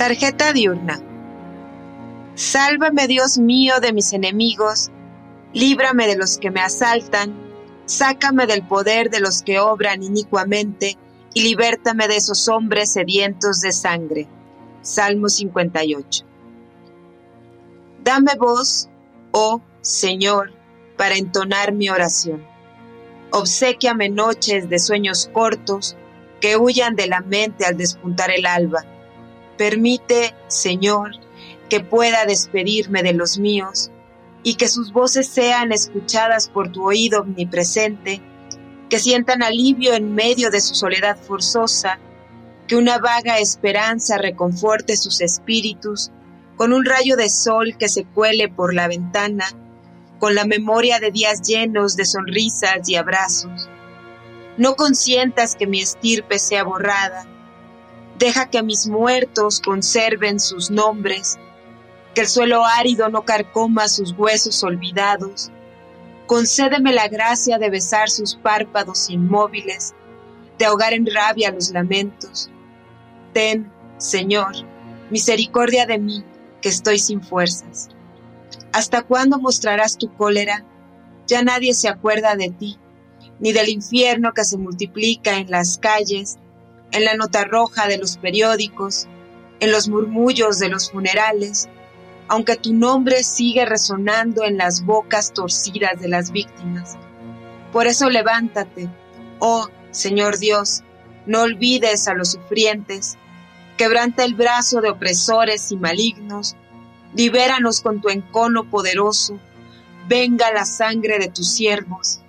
Tarjeta diurna. Sálvame, Dios mío, de mis enemigos, líbrame de los que me asaltan, sácame del poder de los que obran inicuamente, y libértame de esos hombres sedientos de sangre. Salmo 58. Dame voz, oh Señor, para entonar mi oración. Obsequiame noches de sueños cortos que huyan de la mente al despuntar el alba Permite, Señor, que pueda despedirme de los míos y que sus voces sean escuchadas por tu oído omnipresente, que sientan alivio en medio de su soledad forzosa, que una vaga esperanza reconforte sus espíritus, con un rayo de sol que se cuele por la ventana, con la memoria de días llenos de sonrisas y abrazos. No consientas que mi estirpe sea borrada, Deja que mis muertos conserven sus nombres, que el suelo árido no carcoma sus huesos olvidados. Concédeme la gracia de besar sus párpados inmóviles, de ahogar en rabia los lamentos. Ten, Señor, misericordia de mí, que estoy sin fuerzas. ¿Hasta cuándo mostrarás tu cólera? Ya nadie se acuerda de ti, ni del infierno que se multiplica en las calles, en la nota roja de los periódicos, en los murmullos de los funerales, aunque tu nombre sigue resonando en las bocas torcidas de las víctimas. Por eso levántate, oh Señor Dios, no olvides a los sufrientes, quebranta el brazo de opresores y malignos, libéranos con tu encono poderoso, venga la sangre de tus siervos.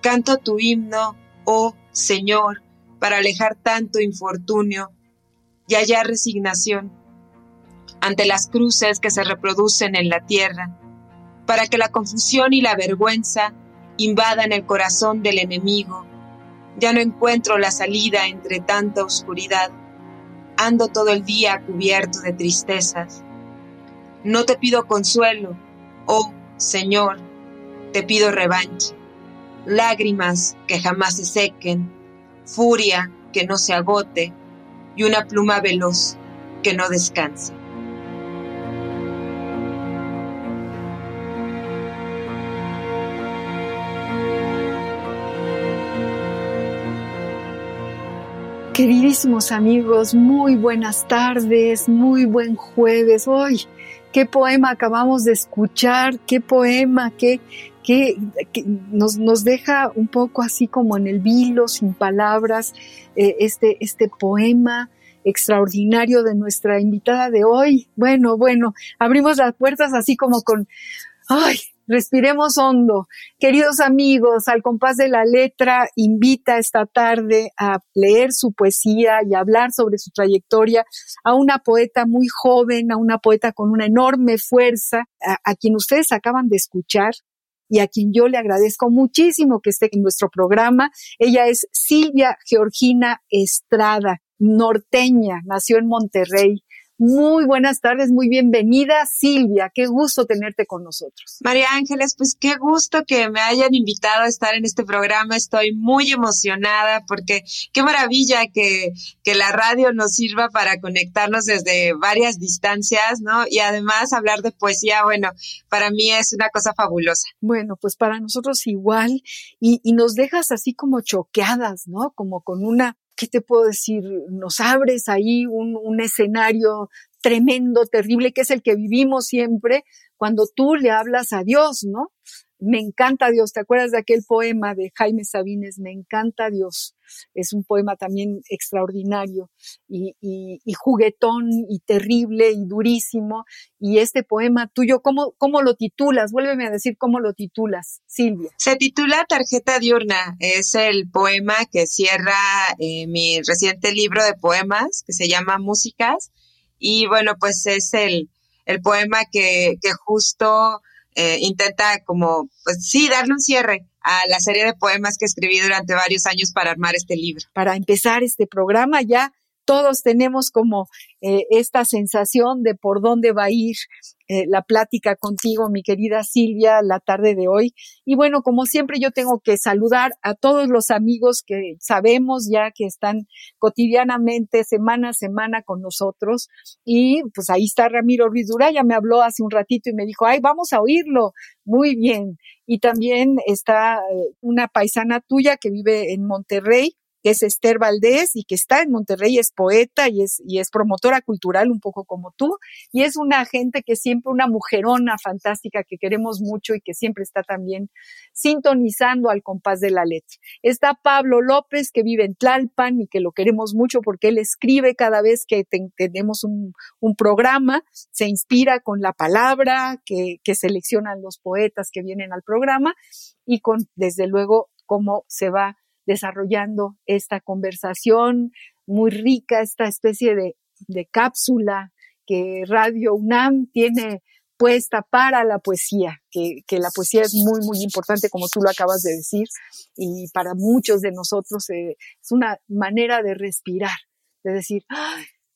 Canto tu himno, oh Señor, para alejar tanto infortunio y hallar resignación ante las cruces que se reproducen en la tierra, para que la confusión y la vergüenza invadan el corazón del enemigo. Ya no encuentro la salida entre tanta oscuridad. Ando todo el día cubierto de tristezas. No te pido consuelo, oh Señor, te pido revancha, lágrimas que jamás se sequen, furia que no se agote y una pluma veloz que no descanse. Queridísimos amigos, muy buenas tardes, muy buen jueves. Hoy, qué poema acabamos de escuchar, qué poema, qué, que, nos, nos, deja un poco así como en el vilo, sin palabras, eh, este, este poema extraordinario de nuestra invitada de hoy. Bueno, bueno, abrimos las puertas así como con, ay, respiremos hondo. Queridos amigos, al compás de la letra, invita esta tarde a leer su poesía y hablar sobre su trayectoria a una poeta muy joven, a una poeta con una enorme fuerza, a quien ustedes acaban de escuchar, y a quien yo le agradezco muchísimo que esté en nuestro programa. Ella es Silvia Georgina Estrada, norteña, nació en Monterrey. Muy buenas tardes, muy bienvenida Silvia, qué gusto tenerte con nosotros. María Ángeles, pues qué gusto que me hayan invitado a estar en este programa, estoy muy emocionada porque qué maravilla que, que la radio nos sirva para conectarnos desde varias distancias, ¿no? Y además hablar de poesía, bueno, para mí es una cosa fabulosa. Bueno, pues para nosotros igual y, y nos dejas así como choqueadas, ¿no? Como con una ¿qué te puedo decir? Nos abres ahí un, un escenario tremendo, terrible, que es el que vivimos siempre cuando tú le hablas a Dios, ¿no? Me encanta Dios. ¿Te acuerdas de aquel poema de Jaime Sabines? Me encanta Dios. Es un poema también extraordinario y, juguetón y terrible y durísimo. Y este poema tuyo, ¿cómo, ¿cómo lo titulas? Vuélveme a decir cómo lo titulas, Silvia. Se titula Tarjeta Diurna. Es el poema que cierra eh, mi reciente libro de poemas que se llama Músicas. Y bueno, pues es el, el poema que, que justo eh, intenta como, pues sí, darle un cierre a la serie de poemas que escribí durante varios años para armar este libro. Para empezar este programa ya todos tenemos como eh, esta sensación de por dónde va a ir eh, la plática contigo, mi querida Silvia, la tarde de hoy. Y bueno, como siempre yo tengo que saludar a todos los amigos que sabemos ya que están cotidianamente, semana a semana con nosotros. Y pues ahí está Ramiro Ruiz ya me habló hace un ratito y me dijo, ay, vamos a oírlo. Muy bien. Y también está eh, una paisana tuya que vive en Monterrey, que es Esther Valdés y que está en Monterrey, es poeta y es, y es promotora cultural, un poco como tú, y es una gente que siempre, una mujerona fantástica que queremos mucho y que siempre está también sintonizando al compás de la letra. Está Pablo López, que vive en Tlalpan y que lo queremos mucho porque él escribe cada vez que tenemos un, un, programa, se inspira con la palabra que, que seleccionan los poetas que vienen al programa y con, desde luego, cómo se va desarrollando esta conversación muy rica, esta especie de, cápsula que Radio UNAM tiene puesta para la poesía, que, la poesía es muy, muy importante, como tú lo acabas de decir, y para muchos de nosotros eh, es una manera de respirar, de decir,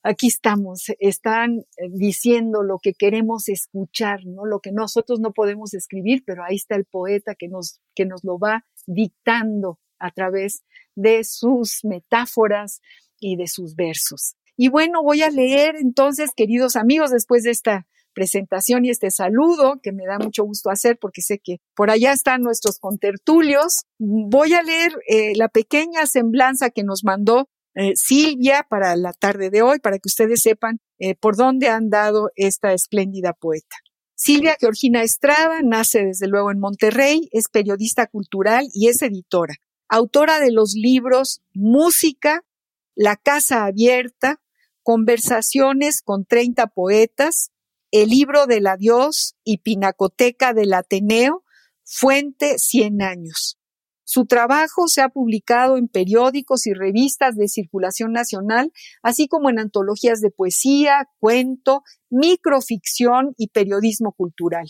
aquí estamos, están eh, diciendo lo que queremos escuchar, ¿no? Lo que nosotros no podemos escribir, pero ahí está el poeta que nos, que nos lo va dictando a través de sus metáforas y de sus versos. Y bueno, voy a leer entonces, queridos amigos, después de esta presentación y este saludo que me da mucho gusto hacer porque sé que por allá están nuestros contertulios. Voy a leer eh, la pequeña semblanza que nos mandó eh, Silvia para la tarde de hoy, para que ustedes sepan eh, por dónde han dado esta espléndida poeta. Silvia Georgina Estrada nace desde luego en Monterrey, es periodista cultural y es editora autora de los libros Música, La Casa Abierta, Conversaciones con 30 Poetas, El Libro del Adiós y Pinacoteca del Ateneo, Fuente 100 años. Su trabajo se ha publicado en periódicos y revistas de circulación nacional, así como en antologías de poesía, cuento, microficción y periodismo cultural.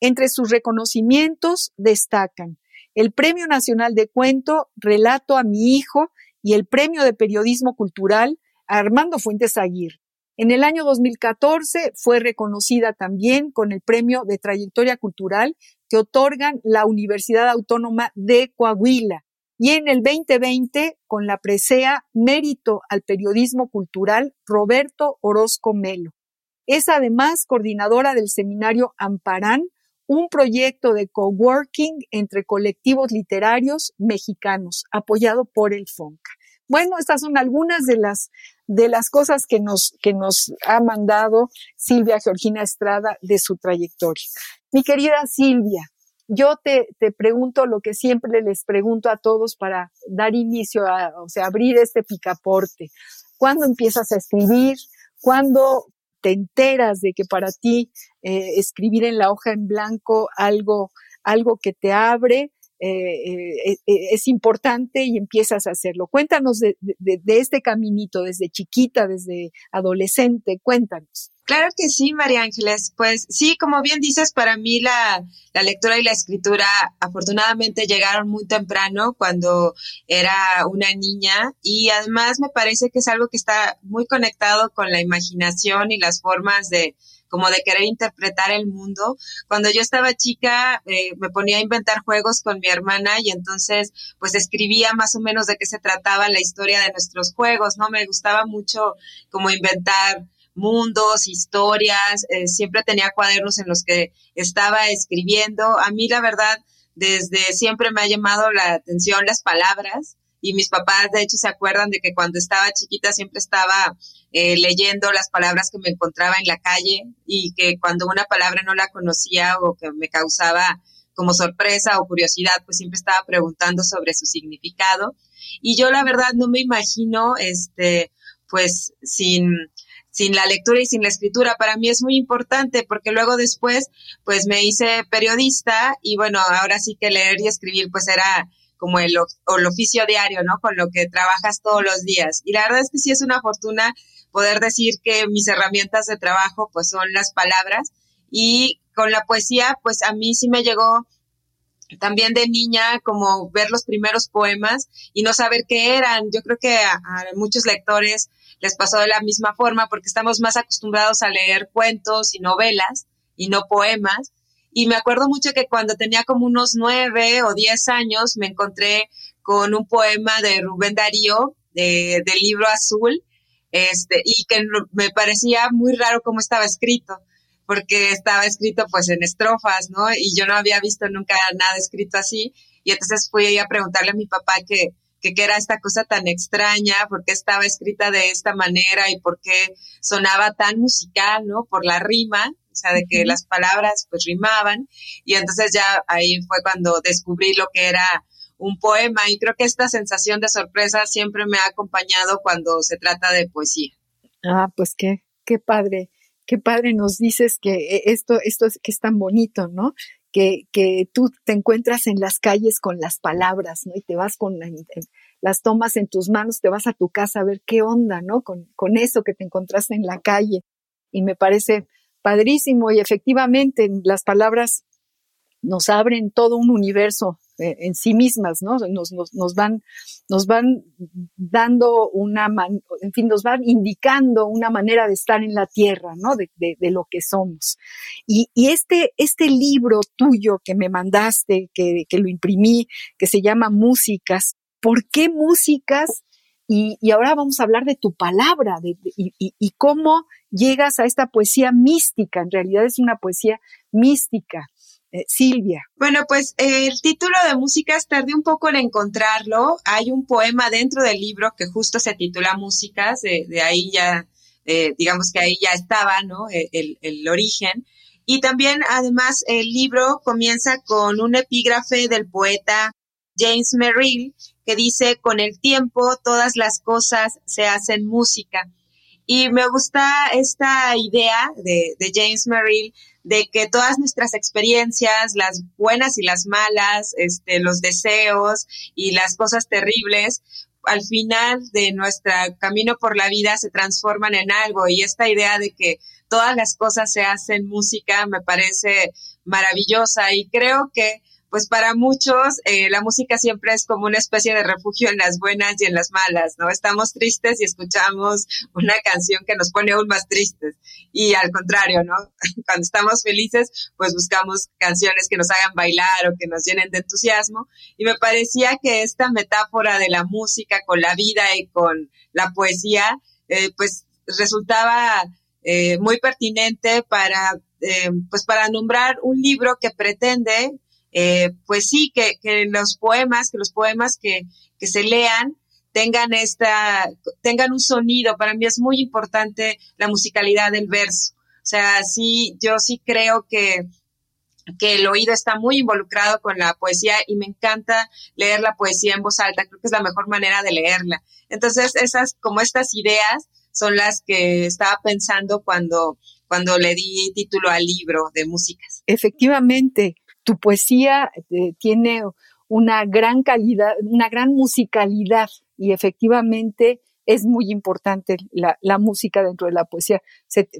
Entre sus reconocimientos destacan el Premio Nacional de Cuento, Relato a mi hijo y el Premio de Periodismo Cultural Armando Fuentes Aguirre. En el año 2014 fue reconocida también con el Premio de Trayectoria Cultural que otorgan la Universidad Autónoma de Coahuila y en el 2020 con la presea Mérito al Periodismo Cultural Roberto Orozco Melo. Es además coordinadora del seminario Amparán, un proyecto de coworking entre colectivos literarios mexicanos, apoyado por el FONCA. Bueno, estas son algunas de las, de las cosas que nos, que nos ha mandado Silvia Georgina Estrada de su trayectoria. Mi querida Silvia, yo te, te, pregunto lo que siempre les pregunto a todos para dar inicio a, o sea, abrir este picaporte. ¿Cuándo empiezas a escribir? ¿Cuándo, te enteras de que para ti eh, escribir en la hoja en blanco algo, algo que te abre, eh, eh, es importante y empiezas a hacerlo. Cuéntanos de, este caminito desde chiquita, desde adolescente, cuéntanos. Claro que sí, María Ángeles. Pues sí, como bien dices, para mí la, la, lectura y la escritura afortunadamente llegaron muy temprano cuando era una niña y además me parece que es algo que está muy conectado con la imaginación y las formas de, como de querer interpretar el mundo. Cuando yo estaba chica eh, me ponía a inventar juegos con mi hermana y entonces pues escribía más o menos de qué se trataba la historia de nuestros juegos, ¿no? Me gustaba mucho como inventar mundos, historias, eh, siempre tenía cuadernos en los que estaba escribiendo. A mí la verdad, desde siempre me ha llamado la atención las palabras. Y mis papás de hecho se acuerdan de que cuando estaba chiquita siempre estaba eh, leyendo las palabras que me encontraba en la calle y que cuando una palabra no la conocía o que me causaba como sorpresa o curiosidad, pues siempre estaba preguntando sobre su significado. Y yo la verdad no me imagino, este, pues sin, sin la lectura y sin la escritura. Para mí es muy importante porque luego después, pues me hice periodista y bueno, ahora sí que leer y escribir pues era como el, el oficio diario, ¿no? Con lo que trabajas todos los días. Y la verdad es que sí es una fortuna poder decir que mis herramientas de trabajo pues son las palabras y con la poesía pues a mí sí me llegó también de niña como ver los primeros poemas y no saber qué eran. Yo creo que a, muchos lectores les pasó de la misma forma porque estamos más acostumbrados a leer cuentos y novelas y no poemas. Y me acuerdo mucho que cuando tenía como unos nueve o diez años me encontré con un poema de Rubén Darío del libro azul este, y que me parecía muy raro cómo estaba escrito porque estaba escrito pues en estrofas, ¿no? Y yo no había visto nunca nada escrito así. Y entonces fui a preguntarle a mi papá que, que qué era esta cosa tan extraña, por qué estaba escrita de esta manera y por qué sonaba tan musical, ¿no? Por la rima, o sea, de que las palabras pues rimaban. Y entonces ya ahí fue cuando descubrí lo que era un poema y creo que esta sensación de sorpresa siempre me ha acompañado cuando se trata de poesía. Ah, pues qué, qué padre qué padre nos dices que eh, esto, esto es, que es tan bonito, ¿no? Que, que tú te encuentras en las calles con las palabras, ¿no? Y te vas con las tomas en tus manos, te vas a tu casa a ver qué onda, ¿no? Con, con eso que te encontraste en la calle. Y me parece padrísimo y efectivamente las palabras nos abren todo un universo en sí mismas, ¿no? Nos, nos, nos, van, nos van dando una, en fin, nos van indicando una manera de estar en la tierra, ¿no? De, de, lo que somos. Y, y, este, este libro tuyo que me mandaste, que, que lo imprimí, que se llama Músicas, ¿por qué músicas? Y, y, ahora vamos a hablar de tu palabra de, y, y, cómo llegas a esta poesía mística. En realidad es una poesía mística. Eh, Silvia. Bueno, pues el título de Músicas tardé un poco en encontrarlo. Hay un poema dentro del libro que justo se titula Músicas, de, ahí ya, eh, digamos que ahí ya estaba, ¿no? E, el, origen. Y también, además, el libro comienza con un epígrafe del poeta James Merrill que dice, con el tiempo todas las cosas se hacen música. Y me gusta esta idea de, de James Merrill de que todas nuestras experiencias, las buenas y las malas, este, los deseos y las cosas terribles, al final de nuestro camino por la vida se transforman en algo. Y esta idea de que todas las cosas se hacen música me parece maravillosa. Y creo que pues para muchos eh, la música siempre es como una especie de refugio en las buenas y en las malas, ¿no? Estamos tristes y escuchamos una canción que nos pone aún más tristes. Y al contrario, ¿no? Cuando estamos felices, pues buscamos canciones que nos hagan bailar o que nos llenen de entusiasmo. Y me parecía que esta metáfora de la música con la vida y con la poesía, eh, pues resultaba eh, muy pertinente para, pues para nombrar un libro que pretende eh, pues sí, que, los poemas, que los poemas que, que se lean tengan esta, tengan un sonido. Para mí es muy importante la musicalidad del verso. O sea, sí, yo sí creo que, que el oído está muy involucrado con la poesía y me encanta leer la poesía en voz alta. Creo que es la mejor manera de leerla. Entonces, esas, como estas ideas son las que estaba pensando cuando, cuando le di título al libro de músicas. Efectivamente, tu poesía eh, tiene una gran calidad, una gran musicalidad y efectivamente es muy importante la, música dentro de la poesía.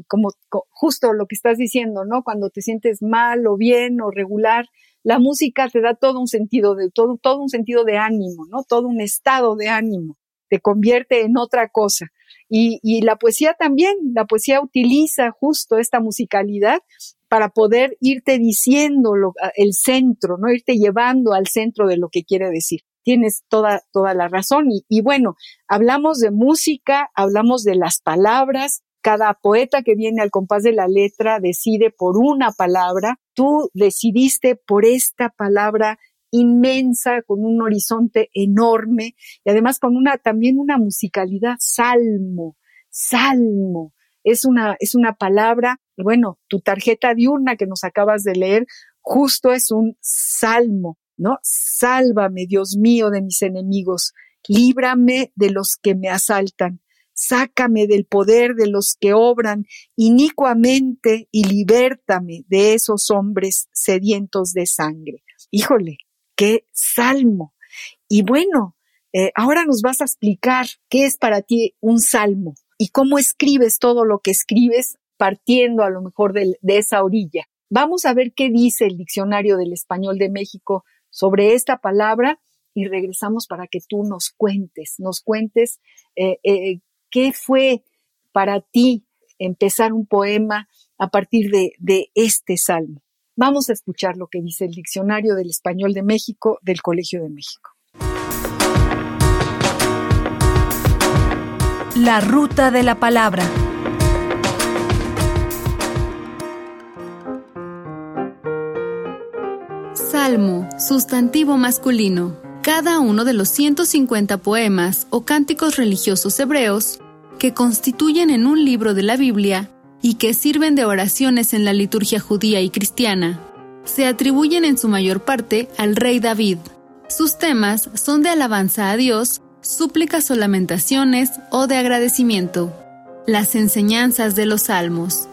como, justo lo que estás diciendo, ¿no? Cuando te sientes mal o bien o regular, la música te da todo un sentido de todo, todo un sentido de ánimo, ¿no? Todo un estado de ánimo. Te convierte en otra cosa. Y la poesía también, la poesía utiliza justo esta musicalidad para poder irte diciendo el centro, ¿no? Irte llevando al centro de lo que quiere decir. Tienes toda, toda la razón. Y, y bueno, hablamos de música, hablamos de las palabras. Cada poeta que viene al compás de la letra decide por una palabra. Tú decidiste por esta palabra inmensa, con un horizonte enorme y además con una también una musicalidad salmo, salmo. Es una, es una palabra, bueno, tu tarjeta diurna que nos acabas de leer, justo es un salmo, ¿no? Sálvame, Dios mío, de mis enemigos, líbrame de los que me asaltan, sácame del poder de los que obran inicuamente y libértame de esos hombres sedientos de sangre. Híjole, qué salmo. Y bueno, eh, ahora nos vas a explicar qué es para ti un salmo y cómo escribes todo lo que escribes partiendo a lo mejor de, esa orilla. Vamos a ver qué dice el diccionario del español de México sobre esta palabra y regresamos para que tú nos cuentes, nos cuentes eh, eh, qué fue para ti empezar un poema a partir de este salmo. Vamos a escuchar lo que dice el diccionario del español de México del Colegio de México. La ruta de la palabra. Salmo, sustantivo masculino. Cada uno de los 150 poemas o cánticos religiosos hebreos que constituyen en un libro de la Biblia y que sirven de oraciones en la liturgia judía y cristiana, se atribuyen en su mayor parte al rey David. Sus temas son de alabanza a Dios, súplicas o lamentaciones o de agradecimiento. Las enseñanzas de los salmos.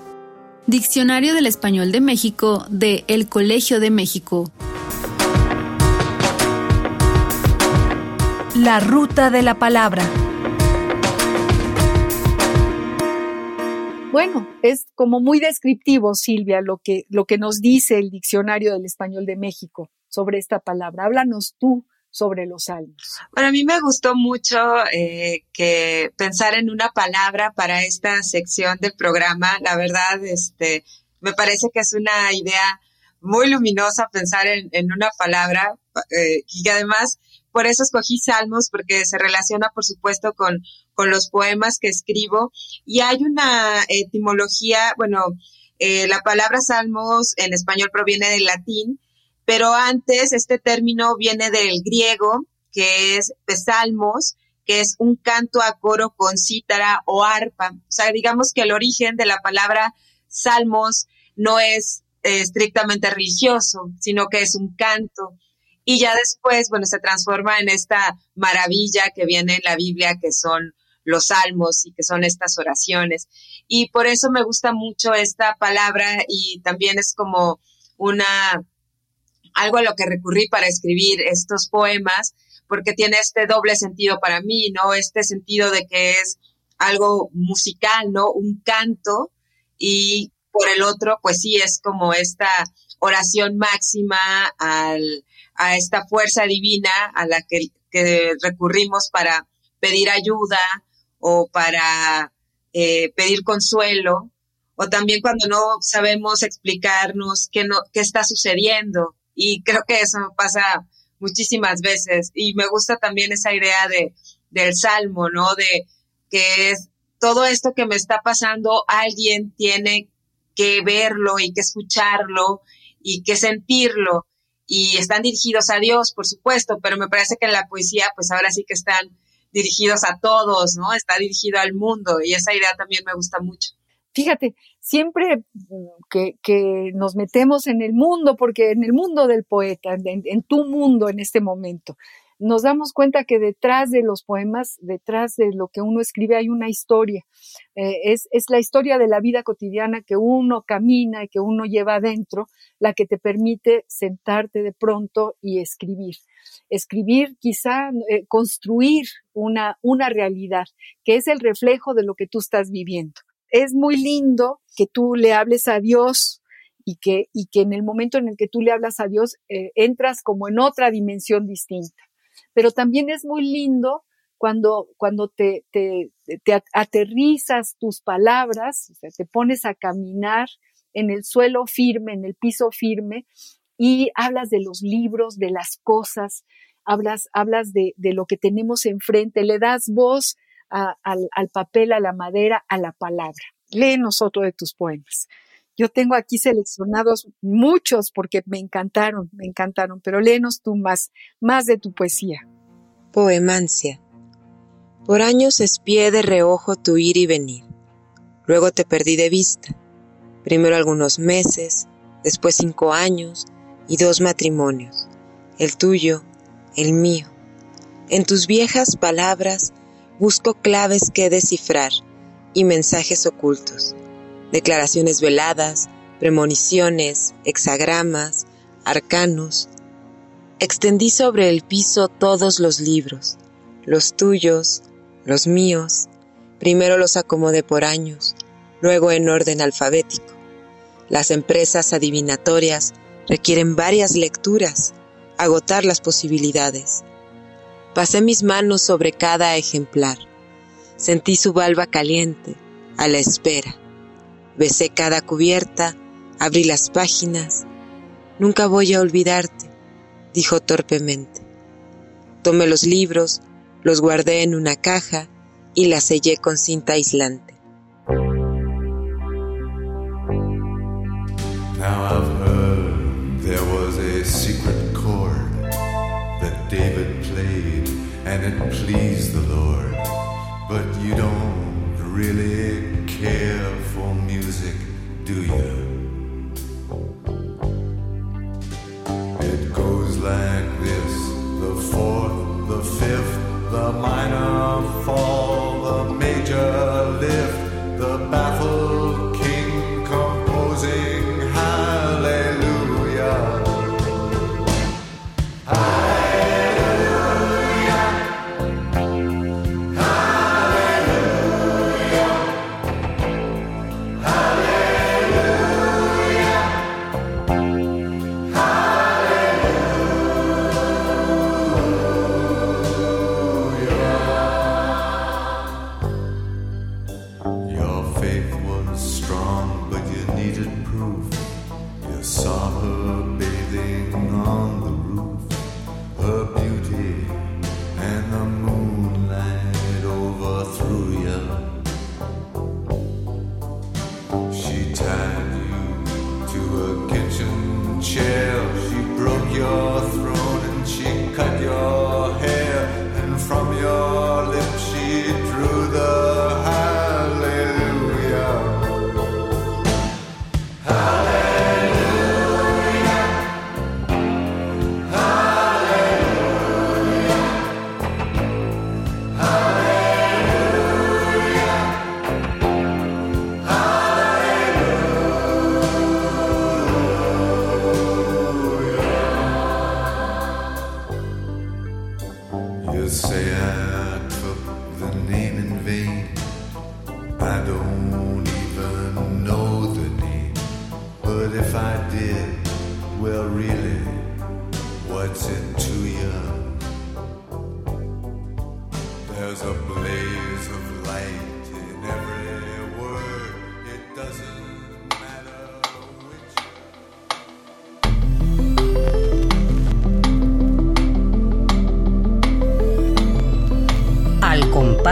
Diccionario del Español de México de El Colegio de México. La ruta de la palabra. Bueno, es como muy descriptivo, Silvia, lo que, lo que nos dice el Diccionario del Español de México sobre esta palabra. Háblanos tú sobre los salmos. Bueno, a mí me gustó mucho eh, que pensar en una palabra para esta sección del programa. La verdad, este, me parece que es una idea muy luminosa pensar en, en una palabra eh, y además por eso escogí Salmos, porque se relaciona, por supuesto, con, con los poemas que escribo. Y hay una etimología, bueno, eh, la palabra Salmos en español proviene del latín, pero antes este término viene del griego, que es pesalmos, que es un canto a coro con cítara o arpa. O sea, digamos que el origen de la palabra salmos no es eh, estrictamente religioso, sino que es un canto y ya después, bueno, se transforma en esta maravilla que viene en la Biblia, que son los salmos y que son estas oraciones. Y por eso me gusta mucho esta palabra y también es como una, algo a lo que recurrí para escribir estos poemas, porque tiene este doble sentido para mí, ¿no? Este sentido de que es algo musical, ¿no? Un canto y por el otro, pues sí, es como esta oración máxima al, a esta fuerza divina a la que, recurrimos para pedir ayuda o para eh, pedir consuelo, o también cuando no sabemos explicarnos qué, no, qué está sucediendo. Y creo que eso pasa muchísimas veces. Y me gusta también esa idea de, del salmo, ¿no? De que es todo esto que me está pasando, alguien tiene que verlo y que escucharlo y que sentirlo y están dirigidos a Dios, por supuesto, pero me parece que en la poesía, pues ahora sí que están dirigidos a todos, ¿no? Está dirigido al mundo y esa idea también me gusta mucho. Fíjate, siempre que, que nos metemos en el mundo, porque en el mundo del poeta, en tu mundo en este momento, nos damos cuenta que detrás de los poemas, detrás de lo que uno escribe, hay una historia. Eh, es, es, la historia de la vida cotidiana que uno camina y que uno lleva adentro, la que te permite sentarte de pronto y escribir. Escribir, quizá eh, construir una, una realidad que es el reflejo de lo que tú estás viviendo. Es muy lindo que tú le hables a Dios y que, y que en el momento en el que tú le hablas a Dios, eh, entras como en otra dimensión distinta pero también es muy lindo cuando, cuando te, te, te aterrizas tus palabras, o sea, te pones a caminar en el suelo firme, en el piso firme, y hablas de los libros, de las cosas, hablas, hablas de, de lo que tenemos enfrente, le das voz al, al, papel, a la madera, a la palabra. Léenos otro de tus poemas. Yo tengo aquí seleccionados muchos porque me encantaron, me encantaron, pero léenos tú más, más de tu poesía. Poemancia. Por años espié de reojo tu ir y venir. Luego te perdí de vista. Primero algunos meses, después cinco años y dos matrimonios. El tuyo, el mío. En tus viejas palabras busco claves que descifrar y mensajes ocultos declaraciones veladas, premoniciones, hexagramas, arcanos. Extendí sobre el piso todos los libros, los tuyos, los míos. Primero los acomodé por años, luego en orden alfabético. Las empresas adivinatorias requieren varias lecturas, agotar las posibilidades. Pasé mis manos sobre cada ejemplar. Sentí su balba caliente, a la espera. Besé cada cubierta, abrí las páginas. Nunca voy a olvidarte, dijo torpemente. Tomé los libros, los guardé en una caja y la sellé con cinta aislante. Now I've heard there was a secret chord that David played and it pleased the Lord, but you don't really baffled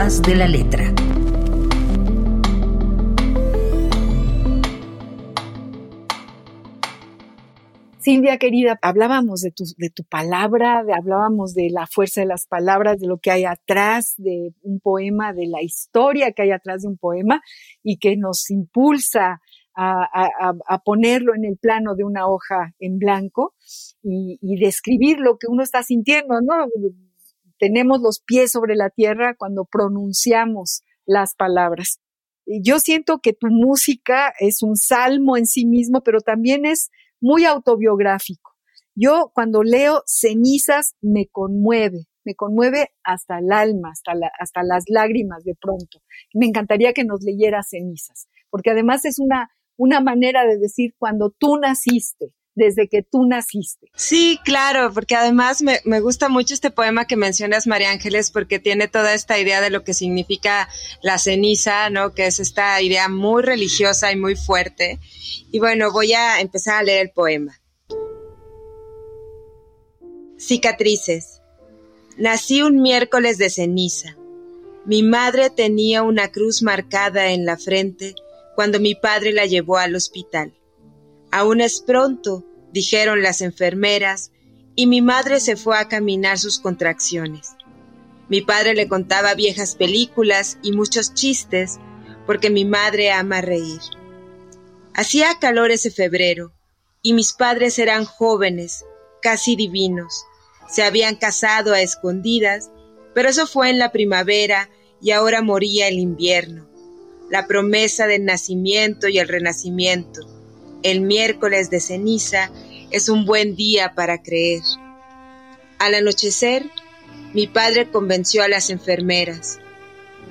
De la letra. Silvia querida, hablábamos de tu, de tu palabra, de- hablábamos de la fuerza de las palabras, de lo que hay atrás de un poema, de la historia que hay atrás de un poema y que nos impulsa a- a- a ponerlo en el plano de una hoja en blanco y, y describir lo que uno está sintiendo, ¿no? Tenemos los pies sobre la tierra cuando pronunciamos las palabras. Yo siento que tu música es un salmo en sí mismo, pero también es muy autobiográfico. Yo cuando leo cenizas me conmueve, me conmueve hasta el alma, hasta las lágrimas de pronto. Me encantaría que nos leyera cenizas, porque además es una, una manera de decir cuando tú naciste, desde que tú naciste. Sí, claro, porque además me, me gusta mucho este poema que mencionas, María Ángeles, porque tiene toda esta idea de lo que significa la ceniza, ¿no? Que es esta idea muy religiosa y muy fuerte. Y bueno, voy a empezar a leer el poema. Cicatrices. Nací un miércoles de ceniza. Mi madre tenía una cruz marcada en la frente cuando mi padre la llevó al hospital. Aún es pronto, dijeron las enfermeras, y mi madre se fue a caminar sus contracciones. Mi padre le contaba viejas películas y muchos chistes, porque mi madre ama reír. Hacía calor ese febrero, y mis padres eran jóvenes, casi divinos. Se habían casado a escondidas, pero eso fue en la primavera y ahora moría el invierno. La promesa del nacimiento y el renacimiento. El miércoles de ceniza es un buen día para creer. Al anochecer, mi padre convenció a las enfermeras.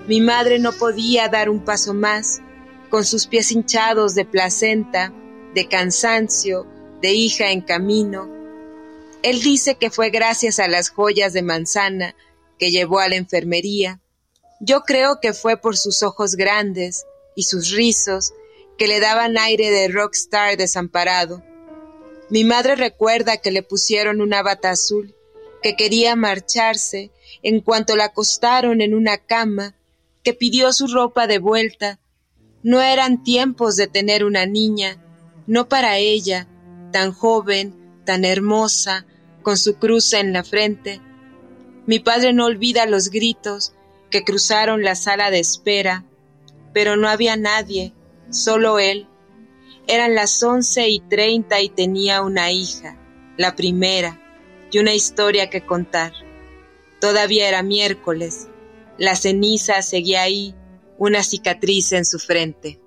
Mi madre no podía dar un paso más, con sus pies hinchados de placenta, de cansancio, de hija en camino. Él dice que fue gracias a las joyas de manzana que llevó a la enfermería. Yo creo que fue por sus ojos grandes y sus rizos que le daban aire de rockstar desamparado. Mi madre recuerda que le pusieron una bata azul, que quería marcharse en cuanto la acostaron en una cama, que pidió su ropa de vuelta. No eran tiempos de tener una niña, no para ella, tan joven, tan hermosa, con su cruz en la frente. Mi padre no olvida los gritos que cruzaron la sala de espera, pero no había nadie, solo él. Eran las once y treinta y tenía una hija, la primera, y una historia que contar. Todavía era miércoles. La ceniza seguía ahí, una cicatriz en su frente.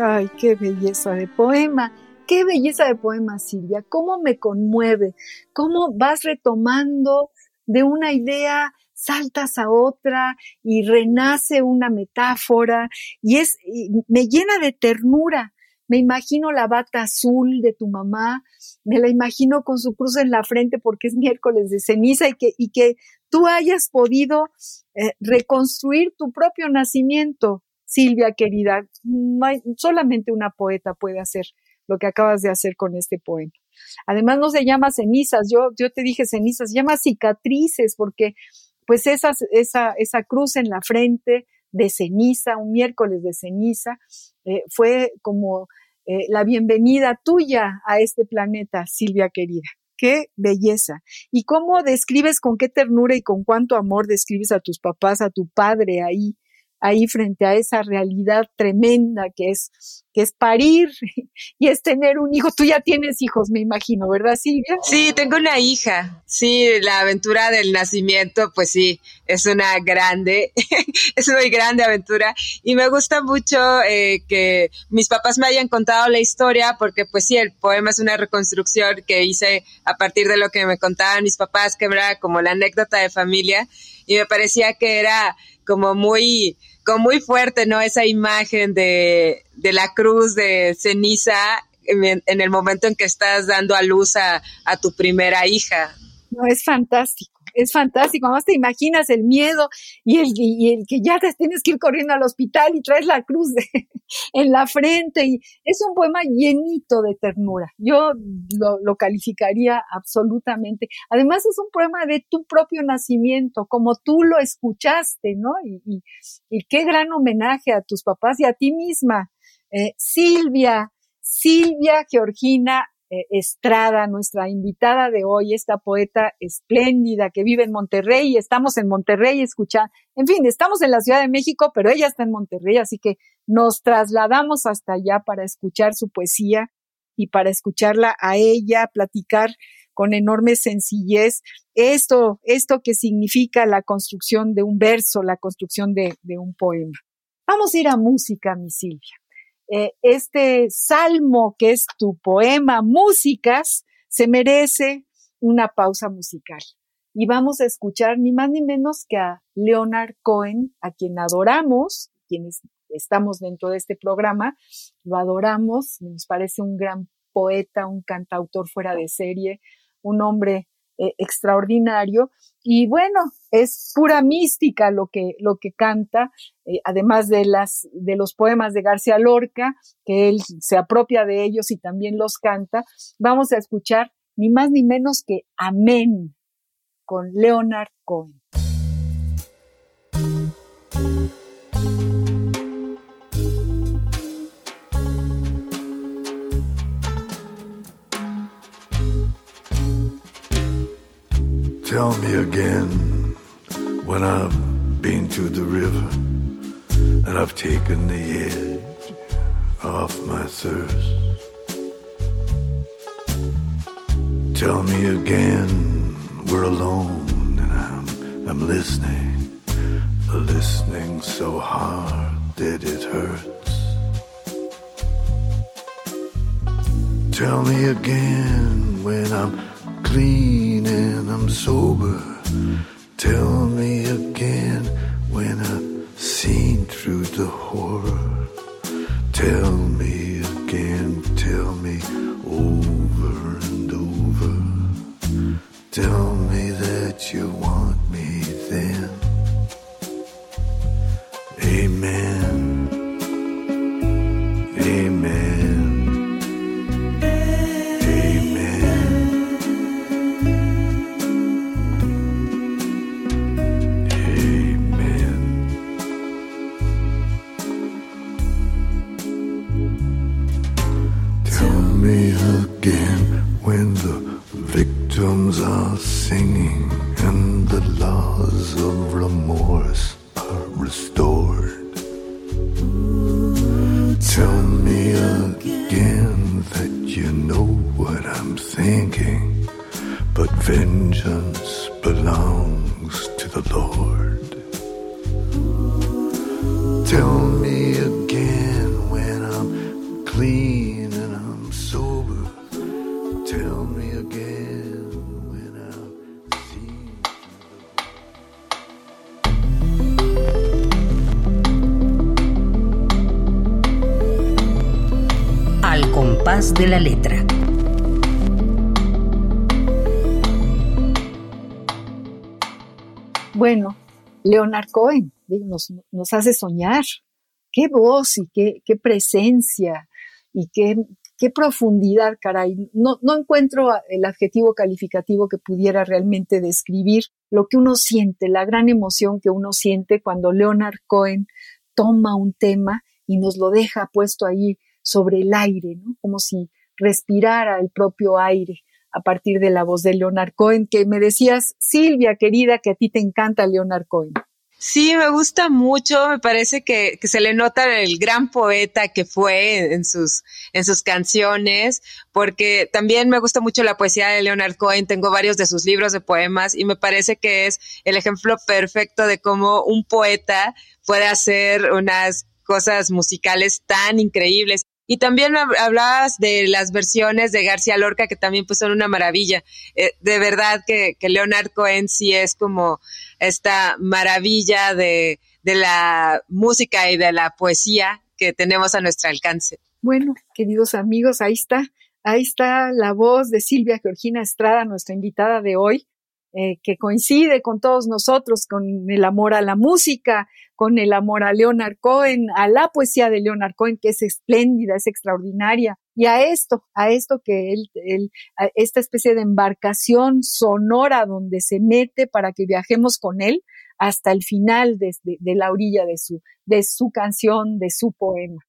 Ay, qué belleza de poema, qué belleza de poema, Silvia, cómo me conmueve, cómo vas retomando de una idea, saltas a otra y renace una metáfora y es, me llena de ternura. Me imagino la bata azul de tu mamá, me la imagino con su cruz en la frente porque es miércoles de ceniza y que, y que tú hayas podido eh, reconstruir tu propio nacimiento, Silvia querida, solamente una poeta puede hacer lo que acabas de hacer con este poema. Además no se llama cenizas, yo, te dije cenizas, se llama cicatrices porque pues esa, esa, esa cruz en la frente de ceniza, un miércoles de ceniza, eh, fue como eh, la bienvenida tuya a este planeta, Silvia querida. Qué belleza. ¿Y cómo describes, con qué ternura y con cuánto amor describes a tus papás, a tu padre ahí, ahí frente a esa realidad tremenda que es, que es parir y es tener un hijo. Tú ya tienes hijos, me imagino, ¿verdad, Silvia? Sí, tengo una hija. Sí, la aventura del nacimiento, pues sí, es una grande, es una muy grande aventura. Y me gusta mucho eh, que mis papás me hayan contado la historia, porque pues sí, el poema es una reconstrucción que hice a partir de lo que me contaban mis papás, que era como la anécdota de familia. Y me parecía que era como muy, como muy fuerte, ¿no? Esa imagen de, de la cruz de ceniza en, el momento en que estás dando a luz a, a tu primera hija. No, es fantástico es fantástico. Además te imaginas el miedo y el, y el que ya te tienes que ir corriendo al hospital y traes la cruz en la frente. Y es un poema llenito de ternura. Yo lo, calificaría absolutamente. Además es un poema de tu propio nacimiento, como tú lo escuchaste, ¿no? Y, y, qué gran homenaje a tus papás y a ti misma. Eh, Silvia, Silvia Georgina eh, Estrada, nuestra invitada de hoy, esta poeta espléndida que vive en Monterrey. Estamos en Monterrey escuchando, en fin, estamos en la Ciudad de México, pero ella está en Monterrey, así que nos trasladamos hasta allá para escuchar su poesía y para escucharla a ella, platicar con enorme sencillez esto, esto que significa la construcción de un verso, la construcción de, de un poema. Vamos a ir a música, mi Silvia. Eh, este salmo que es tu poema, músicas, se merece una pausa musical. Y vamos a escuchar ni más ni menos que a Leonard Cohen, a quien adoramos, quienes estamos dentro de este programa, lo adoramos, nos parece un gran poeta, un cantautor fuera de serie, un hombre eh, extraordinario. Y bueno, es pura mística lo que, lo que canta, eh, además de, las, de los poemas de García Lorca, que él se apropia de ellos y también los canta. Vamos a escuchar ni más ni menos que Amén con Leonard Cohen. Tell me again when I've been to the river and I've taken the edge off my thirst. Tell me again we're alone and I'm, I'm listening, listening so hard that it hurts. Tell me again when I'm clean and I'm sober. Tell me again when I've seen through the horror. Tell me again, tell me over and over. Tell me that you want me then. Amen. Amen. De la letra. Bueno, Leonard Cohen nos, hace soñar. Qué voz y qué, qué presencia y qué, qué profundidad, caray. No, no encuentro el adjetivo calificativo que pudiera realmente describir lo que uno siente, la gran emoción que uno siente cuando Leonard Cohen toma un tema y nos lo deja puesto ahí sobre el aire, ¿no? Como si respirara el propio aire a partir de la voz de Leonard Cohen, que me decías, Silvia, querida, que a ti te encanta Leonard Cohen. Sí, me gusta mucho, me parece que, que, se le nota el gran poeta que fue en sus, en sus canciones, porque también me gusta mucho la poesía de Leonard Cohen, tengo varios de sus libros de poemas y me parece que es el ejemplo perfecto de cómo un poeta puede hacer unas cosas musicales tan increíbles. Y también hablabas de las versiones de García Lorca, que también pues son una maravilla. Eh, de verdad que, que, Leonard Cohen sí es como esta maravilla de, de la música y de la poesía que tenemos a nuestro alcance. Bueno, queridos amigos, ahí está, ahí está la voz de Silvia Georgina Estrada, nuestra invitada de hoy, eh, que coincide con todos nosotros, con el amor a la música, con el amor a Leonard Cohen, a la poesía de Leonard Cohen, que es espléndida, es extraordinaria, y a esto, a esto que él, él esta especie de embarcación sonora donde se mete para que viajemos con él hasta el final de, de, de la orilla de su, de su canción, de su poema.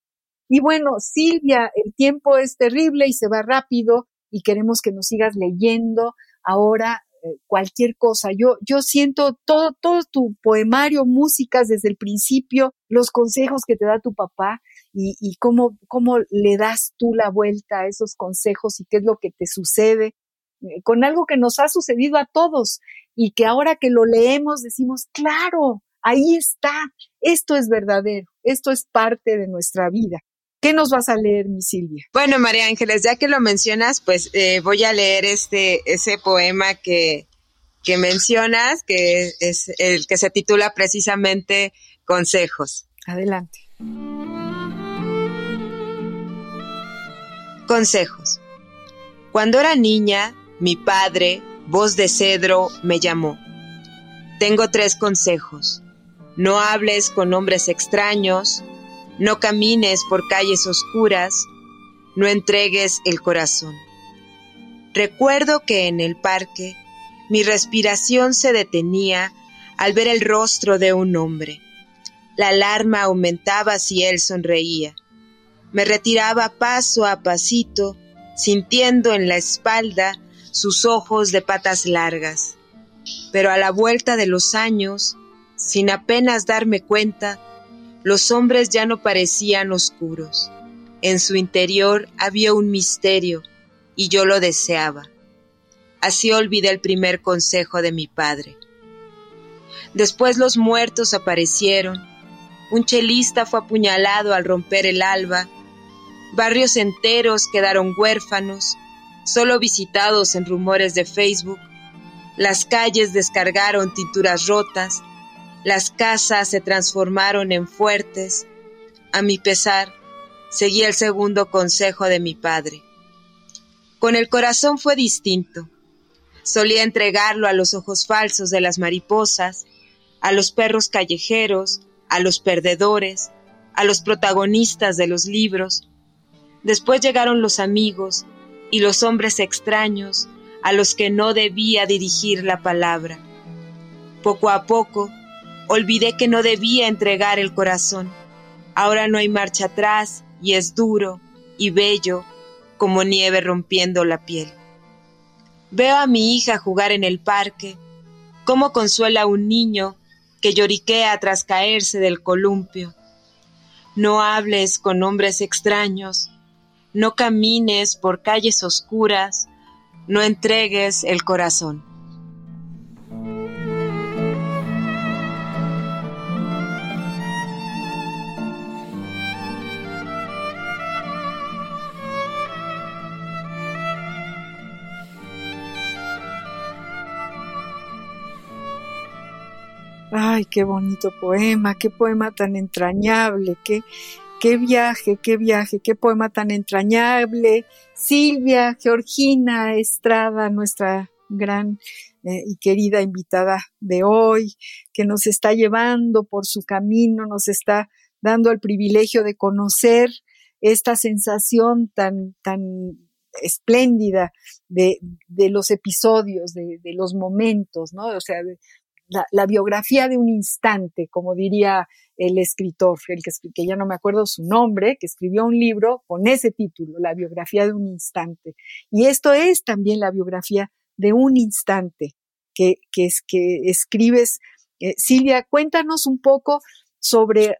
Y bueno, Silvia, el tiempo es terrible y se va rápido y queremos que nos sigas leyendo. Ahora cualquier cosa. Yo, yo siento todo, todo tu poemario, músicas desde el principio, los consejos que te da tu papá y, y cómo, cómo le das tú la vuelta a esos consejos y qué es lo que te sucede con algo que nos ha sucedido a todos y que ahora que lo leemos decimos, claro, ahí está, esto es verdadero, esto es parte de nuestra vida. ¿Qué nos vas a leer, mi Silvia? Bueno, María Ángeles, ya que lo mencionas, pues eh, voy a leer este ese poema que, que mencionas, que es el que se titula precisamente Consejos. Adelante. Consejos. Cuando era niña, mi padre, voz de cedro, me llamó. Tengo tres consejos. No hables con hombres extraños, no camines por calles oscuras, no entregues el corazón. Recuerdo que en el parque Mi respiración se detenía al ver el rostro de un hombre. La alarma aumentaba si él sonreía. Me retiraba paso a pasito, sintiendo en la espalda sus ojos de patas largas. Pero a la vuelta de los años, sin apenas darme cuenta, los hombres ya no parecían oscuros. En su interior había un misterio y yo lo deseaba. Así olvidé el primer consejo de mi padre. Después los muertos aparecieron. Un chelista fue apuñalado al romper el alba. Barrios enteros quedaron huérfanos, solo visitados en rumores de Facebook. Las calles descargaron tinturas rotas. Las casas se transformaron en fuertes. A mi pesar, seguí el segundo consejo de mi padre. Con el corazón fue distinto. Solía entregarlo a los ojos falsos de las mariposas, a los perros callejeros, a los perdedores, a los protagonistas de los libros. Después llegaron los amigos y los hombres extraños a los que no debía dirigir la palabra. Poco a poco, olvidé que no debía entregar el corazón. Ahora no hay marcha atrás y es duro y bello como nieve rompiendo la piel. Veo a mi hija jugar en el parque, cómo consuela a un niño que lloriquea tras caerse del columpio. No hables con hombres extraños, no camines por calles oscuras, no entregues el corazón. Ay, qué bonito poema, qué poema tan entrañable, qué, qué viaje, qué viaje, qué poema tan entrañable. Silvia, Georgina Estrada, nuestra gran eh, y querida invitada de hoy, que nos está llevando por su camino, nos está dando el privilegio de conocer esta sensación tan, tan espléndida de, de los episodios, de, de, los momentos, ¿no? O sea, de, la, biografía de un instante, como diría el escritor, el que, ya no me acuerdo su nombre, que escribió un libro con ese título, La biografía de un instante. Y esto es también la biografía de un instante que, que, es, que escribes. Eh, Silvia, cuéntanos un poco sobre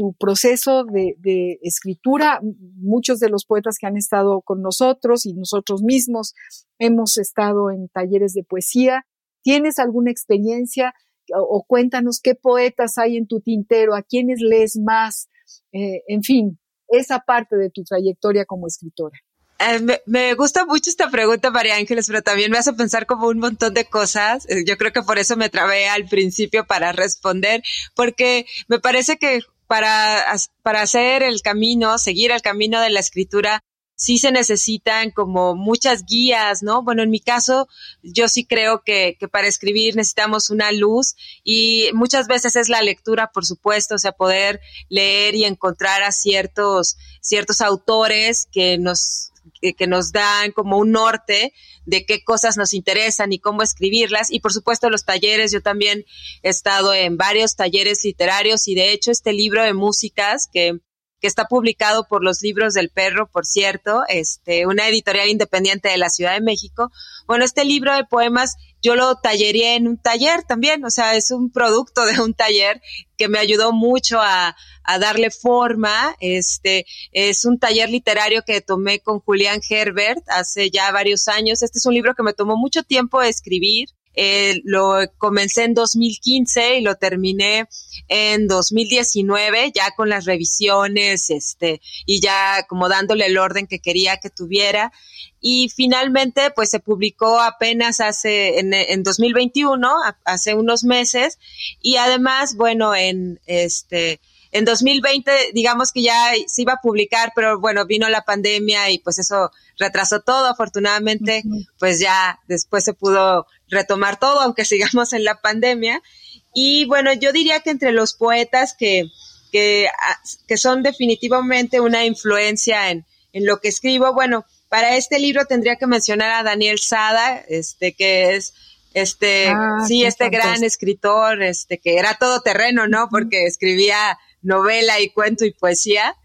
tu proceso de, escritura. Muchos de los poetas que han estado con nosotros y nosotros mismos hemos estado en talleres de poesía ¿Tienes alguna experiencia o, cuéntanos qué poetas hay en tu tintero, a quiénes lees más? Eh, en fin, esa parte de tu trayectoria como escritora. Eh, me, gusta mucho esta pregunta, María Ángeles, pero también me hace pensar como un montón de cosas. Eh, yo creo que por eso me trabé al principio para responder, porque me parece que para, para hacer el camino, seguir el camino de la escritura, sí se necesitan como muchas guías, ¿no? Bueno, en mi caso, yo sí creo que, que, para escribir necesitamos una luz y muchas veces es la lectura, por supuesto, o sea, poder leer y encontrar a ciertos, ciertos autores que nos que nos dan como un norte de qué cosas nos interesan y cómo escribirlas. Y por supuesto los talleres, yo también he estado en varios talleres literarios y de hecho este libro de músicas que que está publicado por los libros del perro, por cierto, este, una editorial independiente de la Ciudad de México. Bueno, este libro de poemas yo lo talleré en un taller también, o sea, es un producto de un taller que me ayudó mucho a, a darle forma. Este, es un taller literario que tomé con Julián Herbert hace ya varios años. Este es un libro que me tomó mucho tiempo escribir. Eh, lo comencé en 2015 y lo terminé en 2019, ya con las revisiones, este, y ya como dándole el orden que quería que tuviera. Y finalmente, pues se publicó apenas hace, en, en 2021, hace unos meses, y además, bueno, en este, en 2020, digamos que ya se iba a publicar, pero bueno, vino la pandemia y pues eso retrasó todo. Afortunadamente, pues ya después se pudo retomar todo, aunque sigamos en la pandemia. Y bueno, yo diría que entre los poetas que, que, ah, que son definitivamente una influencia en, en lo que escribo, bueno, para este libro tendría que mencionar a Daniel Sada, este, que es Este, Ah, sí, este gran escritor, este, que era todo terreno, ¿no? Porque escribía novela y cuento y poesía.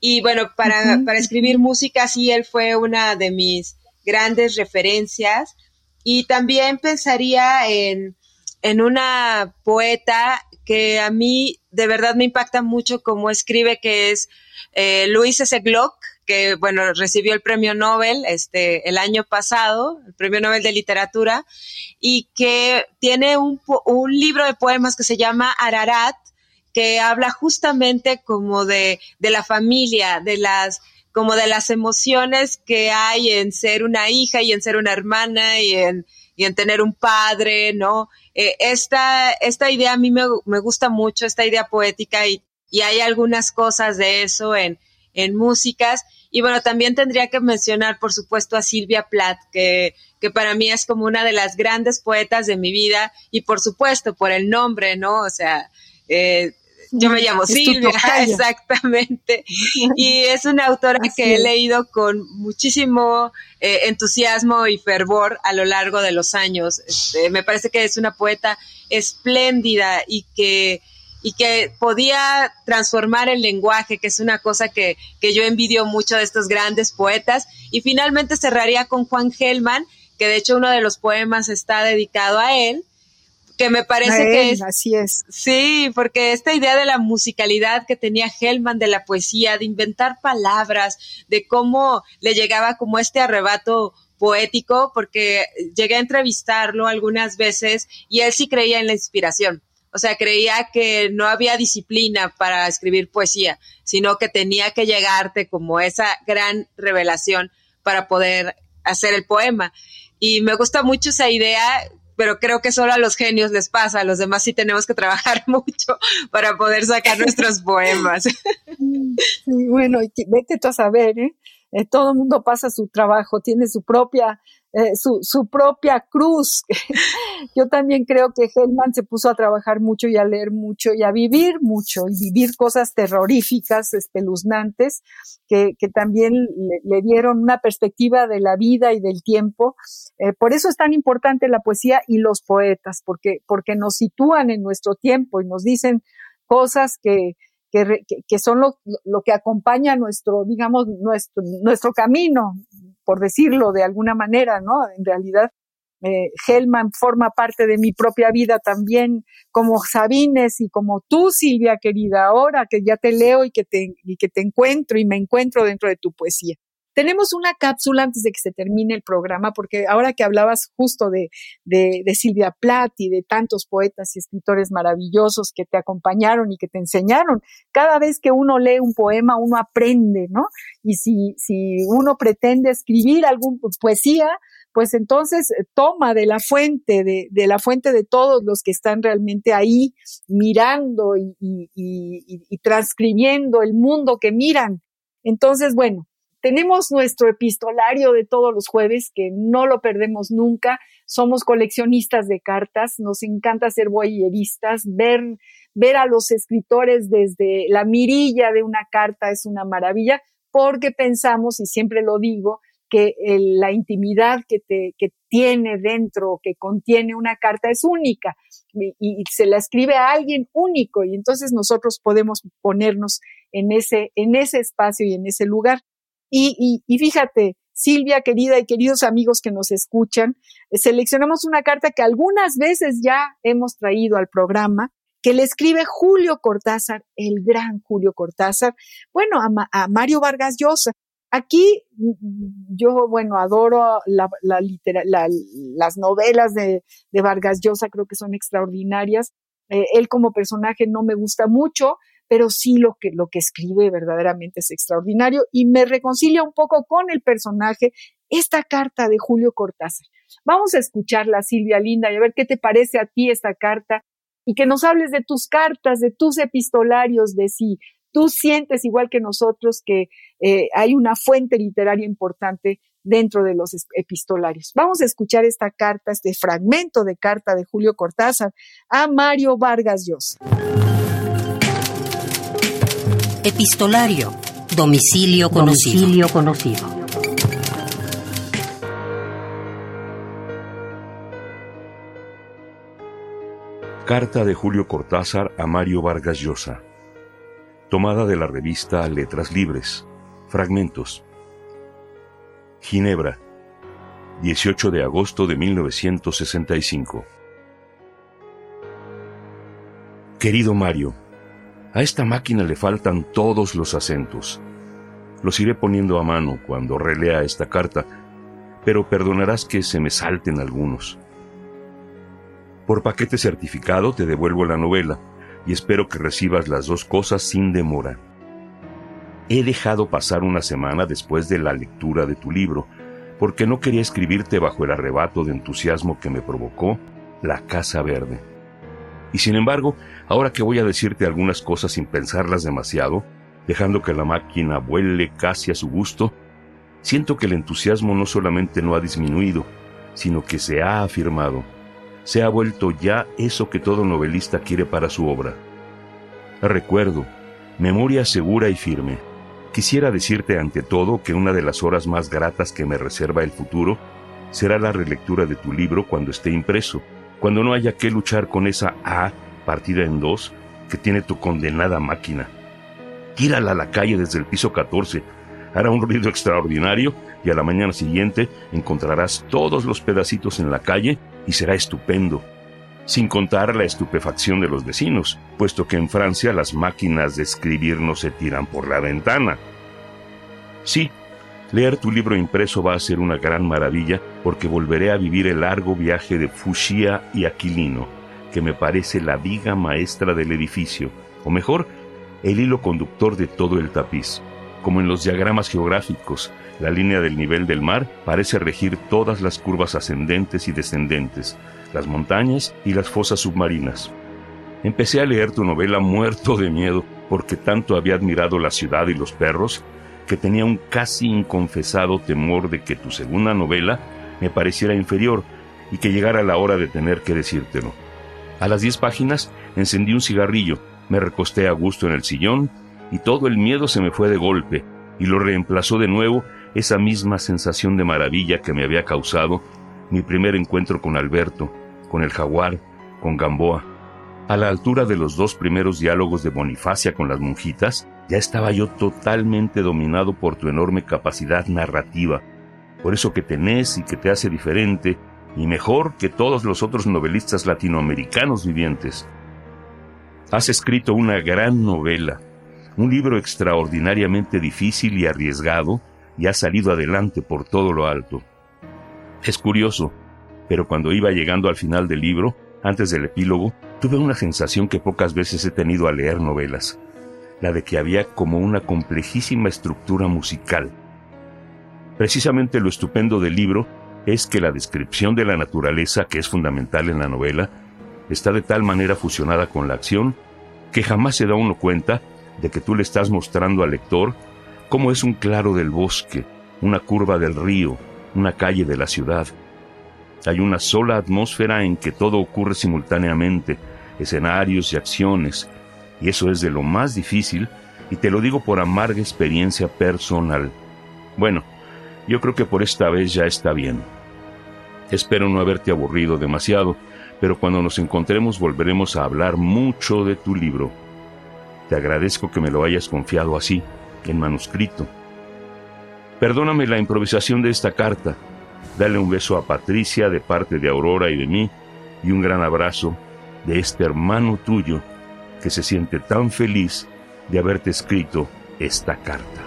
Y bueno, para, para escribir música, sí, él fue una de mis grandes referencias. Y también pensaría en, en una poeta que a mí de verdad me impacta mucho cómo escribe, que es eh, Luis S. Glock, que bueno, recibió el premio Nobel este, el año pasado, el premio Nobel de Literatura, y que tiene un, un libro de poemas que se llama Ararat, que habla justamente como de, de la familia, de las como de las emociones que hay en ser una hija y en ser una hermana y en, y en tener un padre, ¿no? Eh, esta, esta idea a mí me, me gusta mucho, esta idea poética y, y hay algunas cosas de eso en, en músicas. Y bueno, también tendría que mencionar, por supuesto, a Silvia Plath, que, que para mí es como una de las grandes poetas de mi vida y por supuesto por el nombre, ¿no? O sea, eh, yo me llamo Silvia, exactamente. Y es una autora Así que he leído con muchísimo eh, entusiasmo y fervor a lo largo de los años. Este, me parece que es una poeta espléndida y que y que podía transformar el lenguaje, que es una cosa que, que yo envidio mucho de estos grandes poetas. Y finalmente cerraría con Juan Gelman, que de hecho uno de los poemas está dedicado a él, que me parece que es así es. Sí, porque esta idea de la musicalidad que tenía Hellman de la poesía, de inventar palabras, de cómo le llegaba como este arrebato poético, porque llegué a entrevistarlo algunas veces y él sí creía en la inspiración. O sea, creía que no había disciplina para escribir poesía, sino que tenía que llegarte como esa gran revelación para poder hacer el poema. Y me gusta mucho esa idea, pero creo que solo a los genios les pasa, a los demás sí tenemos que trabajar mucho para poder sacar nuestros poemas. Sí, bueno, vete tú a saber, ¿eh? Eh, todo el mundo pasa su trabajo, tiene su propia, eh, su, su propia cruz. Yo también creo que Hellman se puso a trabajar mucho y a leer mucho y a vivir mucho y vivir cosas terroríficas, espeluznantes, que, que también le, dieron una perspectiva de la vida y del tiempo. Eh, por eso es tan importante la poesía y los poetas, porque, porque nos sitúan en nuestro tiempo y nos dicen cosas que, que, son lo, lo que acompaña nuestro, digamos, nuestro, nuestro camino, por decirlo de alguna manera, ¿no? En realidad, eh, forma parte de mi propia vida también, como Sabines y como tú, Silvia, querida, ahora que ya te leo y que te, y que te encuentro y me encuentro dentro de tu poesía. Tenemos una cápsula antes de que se termine el programa, porque ahora que hablabas justo de, de, Silvia Plath y de tantos poetas y escritores maravillosos que te acompañaron y que te enseñaron, cada vez que uno lee un poema, uno aprende, ¿no? Y si, si uno pretende escribir alguna poesía, pues entonces eh, toma de la fuente, de, de la fuente de todos los que están realmente ahí mirando y, y transcribiendo el mundo que miran. Entonces, bueno, tenemos nuestro epistolario de todos los jueves, que no lo perdemos nunca. Somos coleccionistas de cartas, nos encanta ser boyeristas, ver, ver a los escritores desde la mirilla de una carta es una maravilla, porque pensamos, y siempre lo digo, que la intimidad que, te, que tiene dentro, que contiene una carta es única y, y, se la escribe a alguien único y entonces nosotros podemos ponernos en ese, en ese espacio y en ese lugar. Y, y, y fíjate, Silvia, querida y queridos amigos que nos escuchan, eh, seleccionamos una carta que algunas veces ya hemos traído al programa, que le escribe Julio Cortázar, el gran Julio Cortázar, bueno, a, a Mario Vargas Llosa. Aquí yo, bueno, adoro la, las novelas de, de, Vargas Llosa, creo que son extraordinarias. Eh, él como personaje no me gusta mucho, pero sí lo que, lo que escribe verdaderamente es extraordinario y me reconcilia un poco con el personaje esta carta de Julio Cortázar. Vamos a escucharla, Silvia Linda, y a ver qué te parece a ti esta carta y que nos hables de tus cartas, de tus epistolarios, de si tú sientes igual que nosotros que eh, hay una fuente literaria importante dentro de los epistolarios. Vamos a escuchar esta carta, este fragmento de carta de Julio Cortázar a Mario Vargas Llosa. Epistolario. Domicilio conocido. Domicilio conocido. Carta de Julio Cortázar a Mario Vargas Llosa. Tomada de la revista Letras Libres. Fragmentos. Ginebra, 18 de agosto de 1965. Querido Mario, a esta máquina le faltan todos los acentos. Los iré poniendo a mano cuando relea esta carta, pero perdonarás que se me salten algunos. Por paquete certificado te devuelvo la novela y espero que recibas las dos cosas sin demora. He dejado pasar una semana después de la lectura de tu libro, porque no quería escribirte bajo el arrebato de entusiasmo que me provocó La Casa Verde. Y sin embargo, ahora que voy a decirte algunas cosas sin pensarlas demasiado, dejando que la máquina vuele casi a su gusto, siento que el entusiasmo no solamente no ha disminuido, sino que se ha afirmado se ha vuelto ya eso que todo novelista quiere para su obra. Recuerdo, memoria segura y firme. Quisiera decirte ante todo que una de las horas más gratas que me reserva el futuro será la relectura de tu libro cuando esté impreso, cuando no haya que luchar con esa A partida en dos que tiene tu condenada máquina. Tírala a la calle desde el piso 14, hará un ruido extraordinario y a la mañana siguiente encontrarás todos los pedacitos en la calle y será estupendo, sin contar la estupefacción de los vecinos, puesto que en Francia las máquinas de escribir no se tiran por la ventana. Sí, leer tu libro impreso va a ser una gran maravilla porque volveré a vivir el largo viaje de Fushia y Aquilino, que me parece la viga maestra del edificio, o mejor, el hilo conductor de todo el tapiz. Como en los diagramas geográficos, la línea del nivel del mar parece regir todas las curvas ascendentes y descendentes, las montañas y las fosas submarinas. Empecé a leer tu novela muerto de miedo porque tanto había admirado la ciudad y los perros que tenía un casi inconfesado temor de que tu segunda novela me pareciera inferior y que llegara la hora de tener que decírtelo. A las diez páginas encendí un cigarrillo, me recosté a gusto en el sillón y todo el miedo se me fue de golpe y lo reemplazó de nuevo esa misma sensación de maravilla que me había causado mi primer encuentro con Alberto, con el jaguar, con Gamboa. A la altura de los dos primeros diálogos de Bonifacia con las monjitas, ya estaba yo totalmente dominado por tu enorme capacidad narrativa, por eso que tenés y que te hace diferente y mejor que todos los otros novelistas latinoamericanos vivientes. Has escrito una gran novela, un libro extraordinariamente difícil y arriesgado, y ha salido adelante por todo lo alto. Es curioso, pero cuando iba llegando al final del libro, antes del epílogo, tuve una sensación que pocas veces he tenido al leer novelas, la de que había como una complejísima estructura musical. Precisamente lo estupendo del libro es que la descripción de la naturaleza, que es fundamental en la novela, está de tal manera fusionada con la acción que jamás se da uno cuenta de que tú le estás mostrando al lector cómo es un claro del bosque, una curva del río, una calle de la ciudad. Hay una sola atmósfera en que todo ocurre simultáneamente, escenarios y acciones, y eso es de lo más difícil, y te lo digo por amarga experiencia personal. Bueno, yo creo que por esta vez ya está bien. Espero no haberte aburrido demasiado, pero cuando nos encontremos volveremos a hablar mucho de tu libro. Te agradezco que me lo hayas confiado así en manuscrito. Perdóname la improvisación de esta carta. Dale un beso a Patricia de parte de Aurora y de mí y un gran abrazo de este hermano tuyo que se siente tan feliz de haberte escrito esta carta.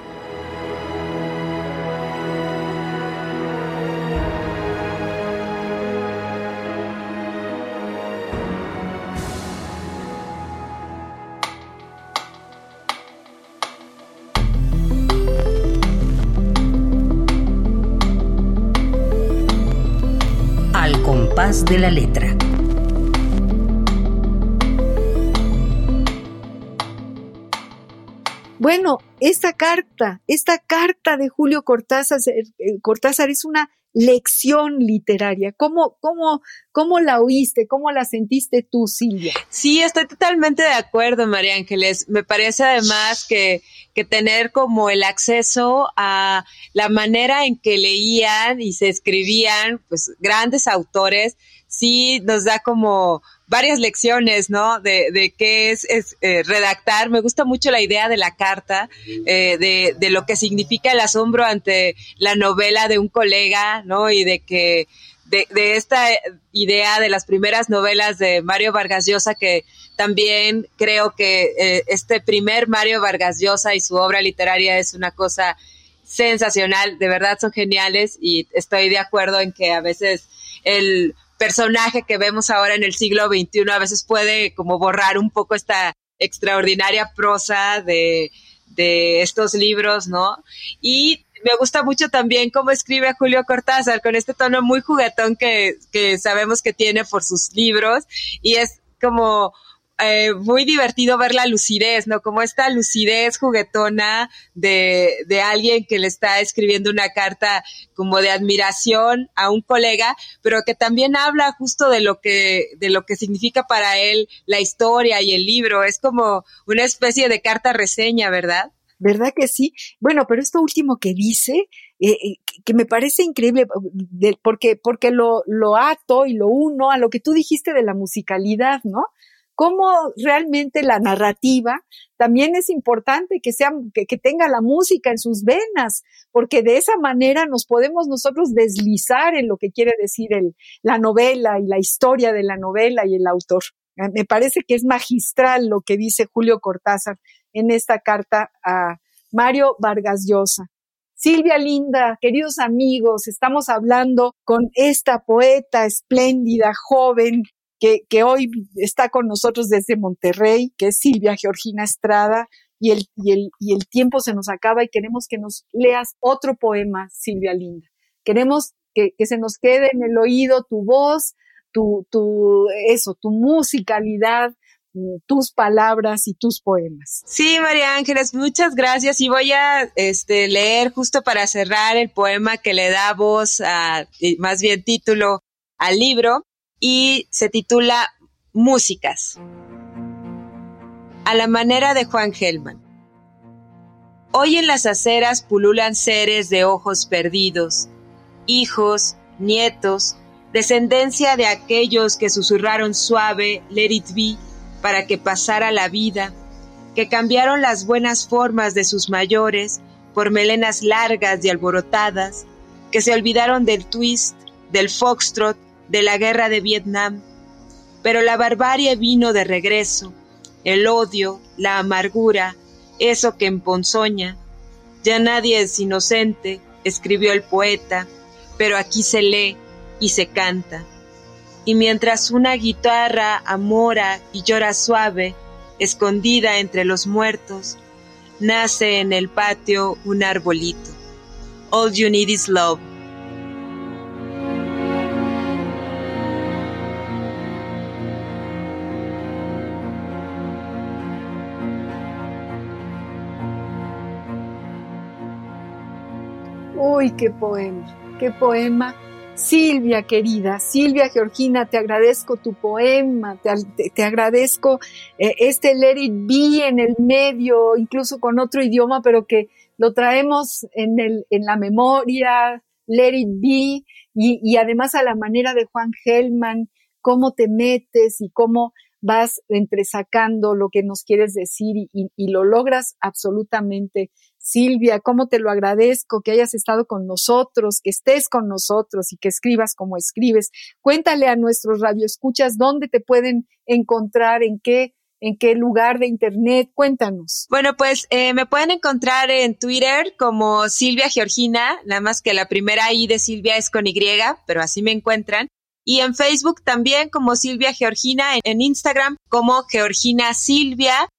De la letra. Bueno, esta carta, esta carta de Julio Cortázar, eh, Cortázar es una lección literaria. ¿Cómo, cómo, ¿Cómo la oíste? ¿Cómo la sentiste tú, Silvia? Sí, estoy totalmente de acuerdo, María Ángeles. Me parece además que, que tener como el acceso a la manera en que leían y se escribían, pues grandes autores, sí nos da como varias lecciones, ¿no? De, de qué es, eh, redactar. Me gusta mucho la idea de la carta, eh, de, de lo que significa el asombro ante la novela de un colega, ¿no? Y de que de, de, esta idea de las primeras novelas de Mario Vargas Llosa que también creo que eh, este primer Mario Vargas Llosa y su obra literaria es una cosa sensacional, de verdad son geniales y estoy de acuerdo en que a veces el personaje que vemos ahora en el siglo XXI a veces puede como borrar un poco esta extraordinaria prosa de, de estos libros, ¿no? Y me gusta mucho también cómo escribe Julio Cortázar, con este tono muy juguetón que, que sabemos que tiene por sus libros, y es como eh, muy divertido ver la lucidez, ¿no? Como esta lucidez juguetona de, de alguien que le está escribiendo una carta como de admiración a un colega, pero que también habla justo de lo que, de lo que significa para él la historia y el libro. Es como una especie de carta reseña, ¿verdad? ¿Verdad que sí? Bueno, pero esto último que dice, eh, eh, que me parece increíble, porque, porque lo, lo ato y lo uno a lo que tú dijiste de la musicalidad, ¿no? Cómo realmente la narrativa también es importante que, sea, que, tenga la música en sus venas, porque de esa manera nos podemos nosotros deslizar en lo que quiere decir la novela y la historia de la novela y el autor. Me parece que es magistral lo que dice Julio Cortázar en esta carta a Mario Vargas Llosa. Silvia Linda, queridos amigos, estamos hablando con esta poeta espléndida, joven, que, que, hoy está con nosotros desde Monterrey, que es Silvia Georgina Estrada, y el, y, el, y el tiempo se nos acaba y queremos que nos leas otro poema, Silvia Linda. Queremos que, que se nos quede en el oído tu voz, tu, tu, eso, tu musicalidad, tus palabras y tus poemas. Sí, María Ángeles, muchas gracias. Y voy a este, leer justo para cerrar el poema que le da voz, a, más bien título, al libro y se titula Músicas. A la manera de Juan Gelman. Hoy en las aceras pululan seres de ojos perdidos, hijos, nietos, descendencia de aquellos que susurraron suave Let it be para que pasara la vida, que cambiaron las buenas formas de sus mayores por melenas largas y alborotadas, que se olvidaron del twist, del foxtrot de la guerra de Vietnam, pero la barbarie vino de regreso, el odio, la amargura, eso que emponzoña. Ya nadie es inocente, escribió el poeta, pero aquí se lee y se canta. Y mientras una guitarra amora y llora suave, escondida entre los muertos, nace en el patio un arbolito. All you need is love. Uy, qué poema, qué poema. Silvia, querida, Silvia Georgina, te agradezco tu poema, te, agradezco eh, este Let It Be en el medio, incluso con otro idioma, pero que lo traemos en, la memoria, Let It Be, y, y además a la manera de Juan Gelman, cómo te metes y cómo vas entresacando lo que nos quieres decir y, y, lo logras absolutamente Silvia, cómo te lo agradezco que hayas estado con nosotros, que estés con nosotros y que escribas como escribes. Cuéntale a nuestros radioescuchas dónde te pueden encontrar, en qué ¿En qué lugar de internet? Cuéntanos. Bueno, pues eh, me pueden encontrar en Twitter como Silvia Georgina, nada más que la primera I de Silvia es con Y, pero así me encuentran. Y en Facebook también como Silvia Georgina, en Instagram como Georgina Silvia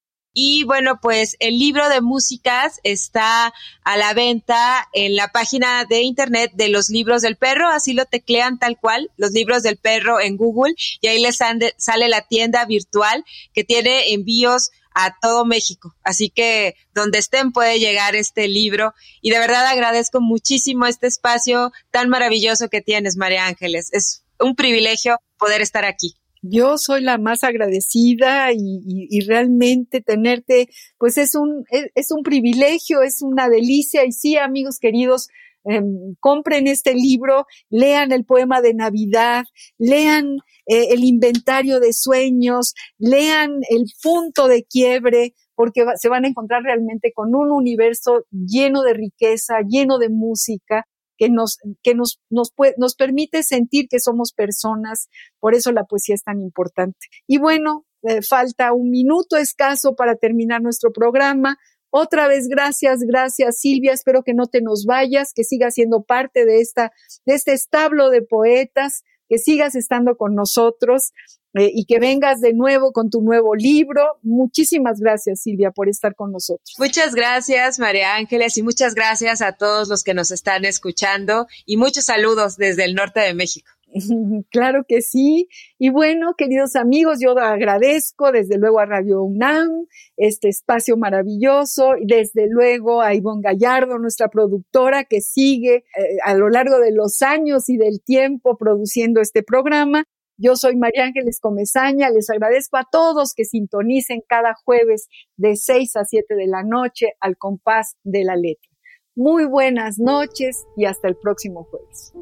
y bueno, pues el libro de músicas está a la venta en la página de internet de los libros del perro, así lo teclean tal cual, los libros del perro en Google, y ahí les sale la tienda virtual que tiene envíos a todo México. Así que donde estén puede llegar este libro. Y de verdad agradezco muchísimo este espacio tan maravilloso que tienes, María Ángeles. Es un privilegio poder estar aquí yo soy la más agradecida y, realmente tenerte, pues es un, es, un privilegio, es una delicia. Y sí, amigos queridos, em, compren este libro, lean el poema de Navidad, lean eh, el inventario de sueños, lean el punto de quiebre, porque se van a encontrar realmente con un universo lleno de riqueza, lleno de música, que nos, que nos, nos, nos permite sentir que somos personas. Por eso la poesía es tan importante. Y bueno, eh, falta un minuto escaso para terminar nuestro programa. Otra vez, gracias, gracias Silvia. Espero que no te nos vayas, que sigas siendo parte de esta, de este establo de poetas, que sigas estando con nosotros eh, y que vengas de nuevo con tu nuevo libro. Muchísimas gracias, Silvia, por estar con nosotros. Muchas gracias, María Ángeles, y muchas gracias a todos los que nos están escuchando y muchos saludos desde el norte de México. Claro que sí. Y bueno, queridos amigos, yo agradezco desde luego a Radio UNAM este espacio maravilloso, y desde luego a Ivonne Gallardo, nuestra productora, que sigue eh, a lo largo de los años y del tiempo produciendo este programa. Yo soy María Ángeles Comezaña, les agradezco a todos que sintonicen cada jueves de 6 a 7 de la noche al compás de la letra. Muy buenas noches y hasta el próximo jueves.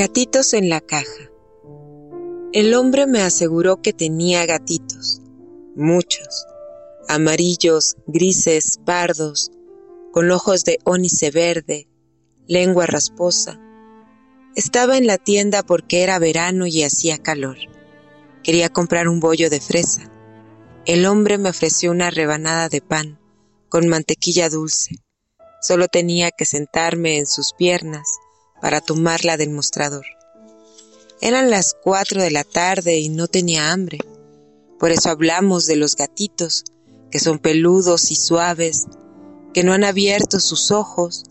Gatitos en la caja. El hombre me aseguró que tenía gatitos, muchos, amarillos, grises, pardos, con ojos de ónice verde, lengua rasposa. Estaba en la tienda porque era verano y hacía calor. Quería comprar un bollo de fresa. El hombre me ofreció una rebanada de pan con mantequilla dulce. Solo tenía que sentarme en sus piernas para tomarla del mostrador. Eran las cuatro de la tarde y no tenía hambre. Por eso hablamos de los gatitos, que son peludos y suaves, que no han abierto sus ojos,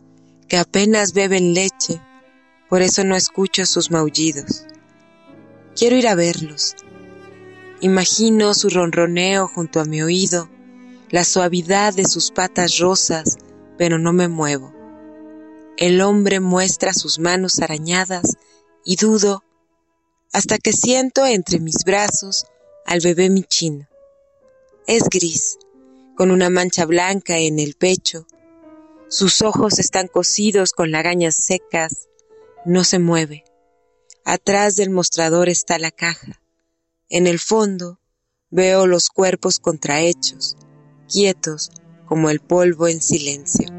que apenas beben leche. Por eso no escucho sus maullidos. Quiero ir a verlos. Imagino su ronroneo junto a mi oído, la suavidad de sus patas rosas, pero no me muevo. El hombre muestra sus manos arañadas y dudo hasta que siento entre mis brazos al bebé michino. Es gris, con una mancha blanca en el pecho. Sus ojos están cosidos con lagañas secas. No se mueve. Atrás del mostrador está la caja. En el fondo veo los cuerpos contrahechos, quietos como el polvo en silencio.